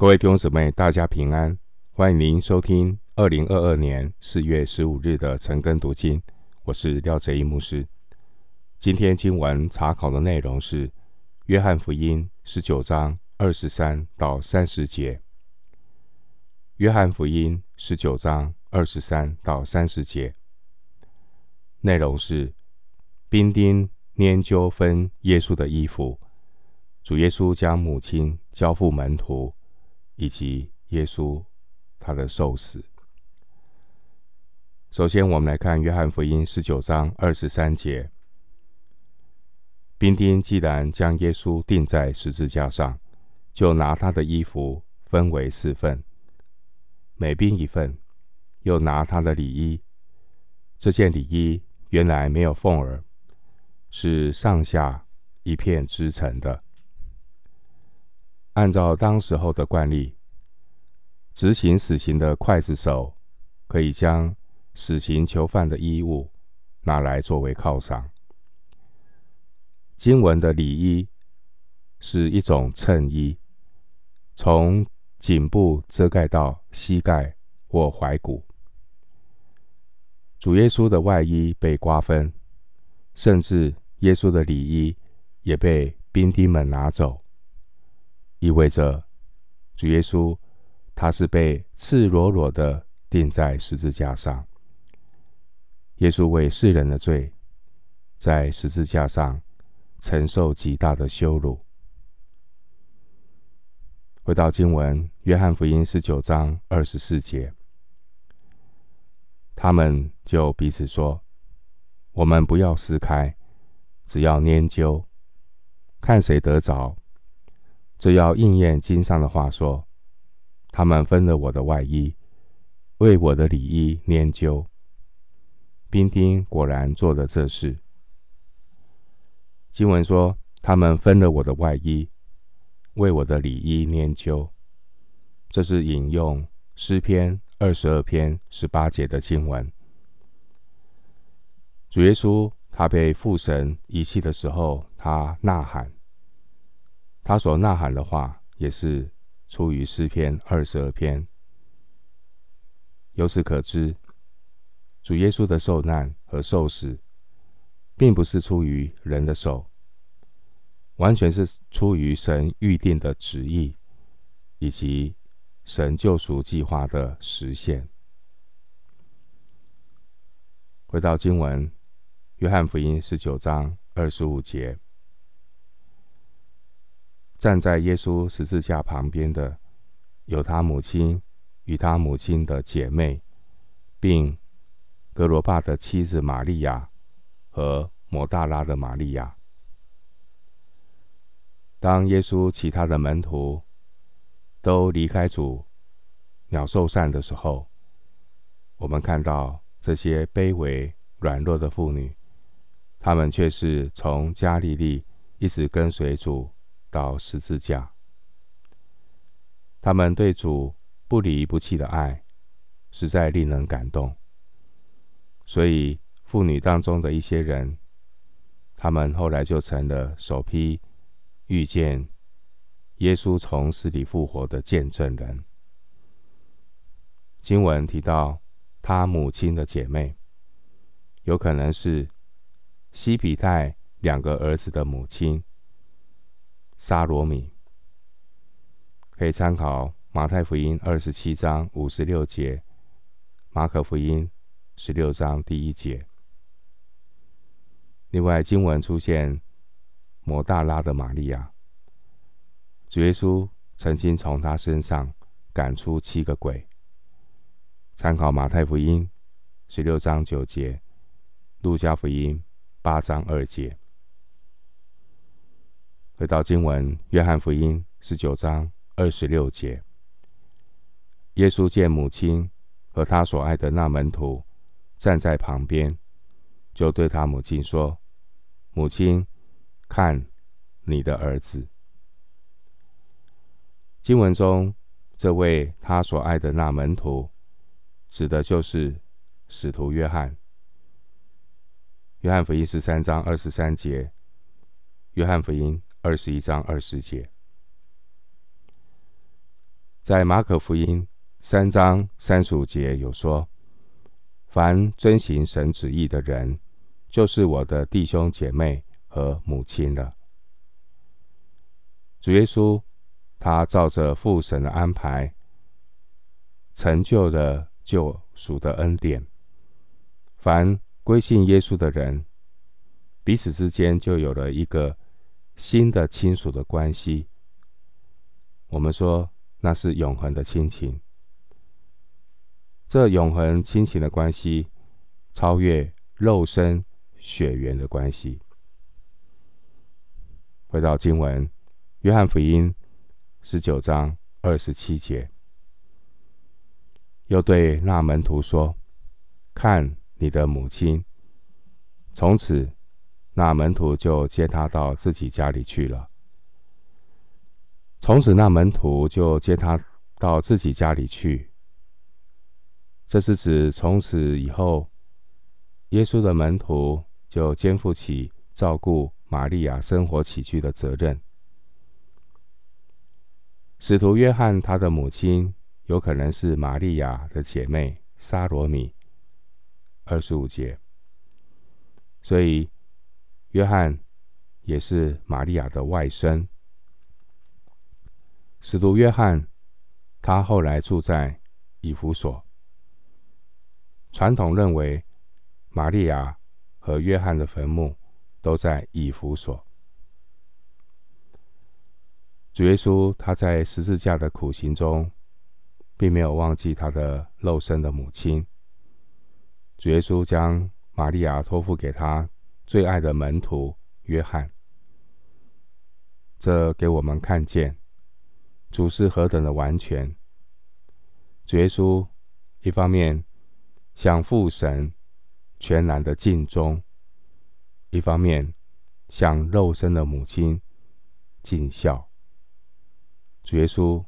各位弟兄姊妹，大家平安！欢迎您收听二零二二年四月十五日的晨更读经，我是廖哲一牧师。今天经文查考的内容是《约翰福音》十九章二十三到三十节。《约翰福音》十九章二十三到三十节内容是兵丁拈阄分耶稣的衣服，主耶稣将母亲交付门徒。以及耶稣他的受死。首先，我们来看约翰福音十九章二十三节：兵丁既然将耶稣钉在十字架上，就拿他的衣服分为四份，每兵一份；又拿他的里衣。这件里衣原来没有缝儿，是上下一片织成的。按照当时候的惯例，执行死刑的刽子手可以将死刑囚犯的衣物拿来作为犒赏。经文的礼衣是一种衬衣，从颈部遮盖到膝盖或踝骨。主耶稣的外衣被瓜分，甚至耶稣的礼衣也被兵丁们拿走。意味着主耶稣，他是被赤裸裸的钉在十字架上。耶稣为世人的罪，在十字架上承受极大的羞辱。回到经文，约翰福音十九章二十四节，他们就彼此说：“我们不要撕开，只要研究，看谁得着。”这要应验经上的话说：“他们分了我的外衣，为我的里衣拈阄。”兵丁果然做了这事。经文说：“他们分了我的外衣，为我的里衣拈阄。”这是引用诗篇二十二篇十八节的经文。主耶稣他被父神遗弃的时候，他呐喊。他所呐喊的话，也是出于诗篇二十二篇。由此可知，主耶稣的受难和受死，并不是出于人的手，完全是出于神预定的旨意，以及神救赎计划的实现。回到经文，约翰福音十九章二十五节。站在耶稣十字架旁边的，有他母亲与他母亲的姐妹，并格罗巴的妻子玛利亚和抹大拉的玛利亚。当耶稣其他的门徒都离开主鸟兽散的时候，我们看到这些卑微软弱的妇女，她们却是从加利利一直跟随主。到十字架，他们对主不离不弃的爱，实在令人感动。所以，妇女当中的一些人，他们后来就成了首批遇见耶稣从死里复活的见证人。经文提到他母亲的姐妹，有可能是西比泰两个儿子的母亲。沙罗米可以参考马太福音二十七章五十六节，马可福音十六章第一节。另外，经文出现抹大拉的玛利亚，主耶稣曾经从她身上赶出七个鬼。参考马太福音十六章九节，路加福音八章二节。回到经文，《约翰福音》十九章二十六节，耶稣见母亲和他所爱的那门徒站在旁边，就对他母亲说：“母亲，看你的儿子。”经文中，这位他所爱的那门徒，指的就是使徒约翰。《约翰福音》十三章二十三节，《约翰福音》。二十一章二十节，在马可福音三章三十五节有说：“凡遵行神旨意的人，就是我的弟兄姐妹和母亲了。”主耶稣，他照着父神的安排，成就了救赎的恩典。凡归信耶稣的人，彼此之间就有了一个新的亲属的关系。我们说那是永恒的亲情。这永恒亲情的关系，超越肉身血缘的关系。回到经文，《约翰福音》十九章二十七节，又对那门徒说：“看你的母亲。”从此，那门徒就接他到自己家里去了。从此，那门徒就接他到自己家里去。这是指从此以后，耶稣的门徒就肩负起照顾玛利亚生活起居的责任。使徒约翰他的母亲有可能是玛利亚的姐妹撒罗米。二十五节。所以，约翰也是玛利亚的外甥。使徒约翰，他后来住在以弗所。传统认为，玛利亚和约翰的坟墓都在以弗所。主耶稣他在十字架的苦行中，并没有忘记他的肉身的母亲。主耶稣将玛利亚托付给他最爱的门徒约翰，这给我们看见主是何等的完全。主耶稣一方面向父神全然的尽忠，一方面向肉身的母亲尽孝。主耶稣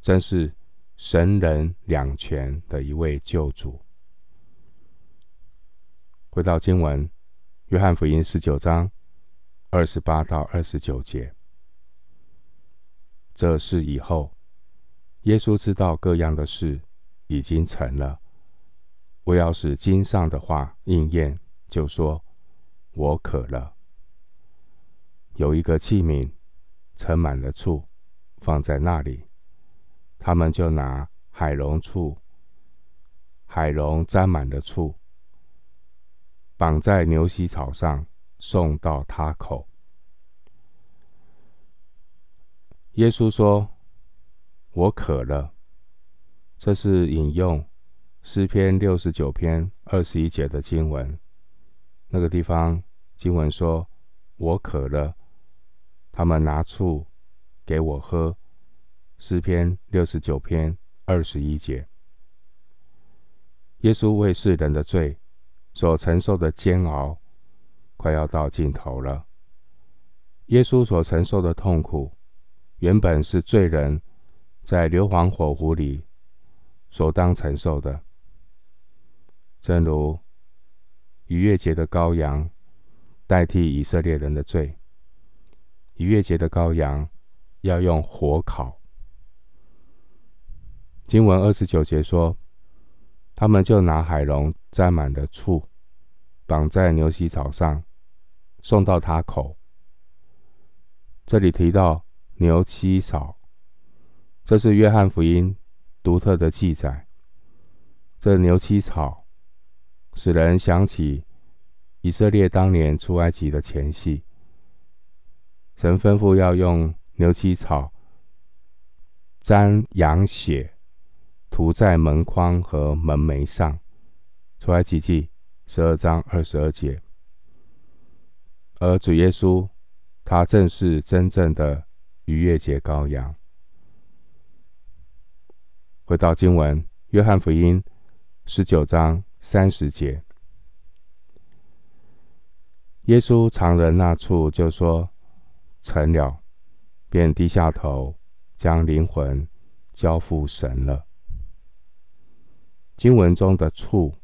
真是神人两全的一位救主。回到经文，《约翰福音》十九章二十八到二十九节。这事以后，耶稣知道各样的事已经成了，我要使经上的话应验，就说：“我渴了。”有一个器皿盛满了醋，放在那里，他们就拿海龙醋，海龙沾满了醋。绑在牛膝草上，送到他口。耶稣说：“我渴了。”这是引用诗篇六十九篇二十一节的经文。那个地方经文说：“我渴了。”他们拿醋给我喝。诗篇六十九篇二十一节。耶稣为世人的罪。所承受的煎熬快要到尽头了。耶稣所承受的痛苦，原本是罪人在硫磺火湖里所当承受的。正如逾越节的羔羊代替以色列人的罪，逾越节的羔羊要用火烤。经文二十九节说。他们就拿海龙沾满了醋，绑在牛膝草上，送到他口。这里提到牛膝草，这是约翰福音独特的记载。这牛膝草使人想起以色列当年出埃及的前夕，神吩咐要用牛膝草沾羊血。涂在门框和门楣上，出埃及记十二章二十二节。而主耶稣，他正是真正的逾越节羔羊。回到经文，约翰福音十九章三十节，耶稣常人那处，就说：“成了。”便低下头，将灵魂交付神了。经文中的处，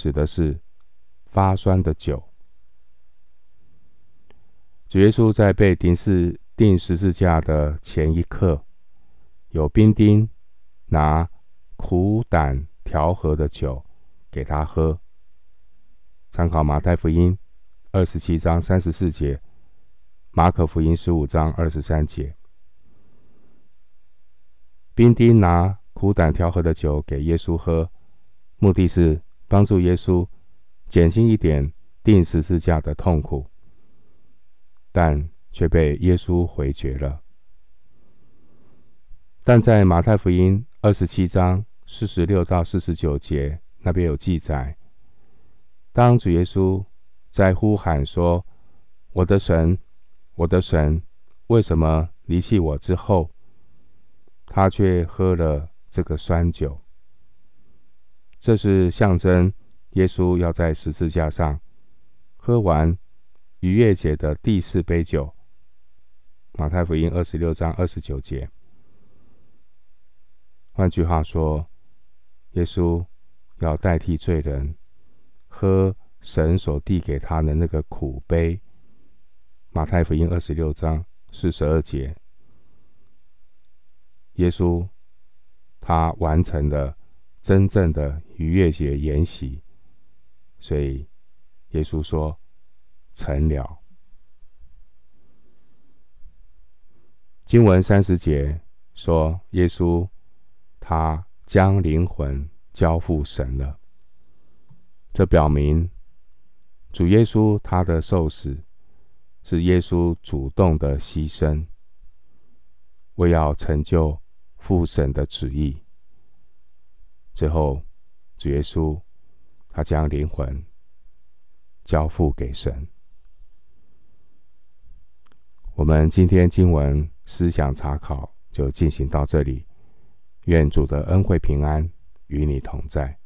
指的是发酸的酒。主耶稣在被钉死钉十字架的前一刻，有兵丁拿苦胆调和的酒给他喝。参考马太福音二十七章三十四节，马可福音十五章二十三节。兵丁拿苦胆调和的酒给耶稣喝，目的是帮助耶稣减轻一点钉十字架的痛苦，但却被耶稣回绝了。但在马太福音二十七章四十六到四十九节那边有记载。当主耶稣在呼喊说：“我的神，我的神，为什么离弃我？”之后，他却喝了这个酸酒。这是象征耶稣要在十字架上喝完逾越节的第四杯酒。马太福音二十六章二十九节。换句话说，耶稣要代替罪人。喝神所递给他的那个苦杯，马太福音二十六章四十二节，耶稣他完成了真正的逾越节筵席，所以耶稣说成了。经文三十节说，耶稣他将灵魂交付神了。这表明，主耶稣他的受死是耶稣主动的牺牲，为要成就父神的旨意。最后，主耶稣他将灵魂交付给神。我们今天经文思想查考就进行到这里，愿主的恩惠平安与你同在。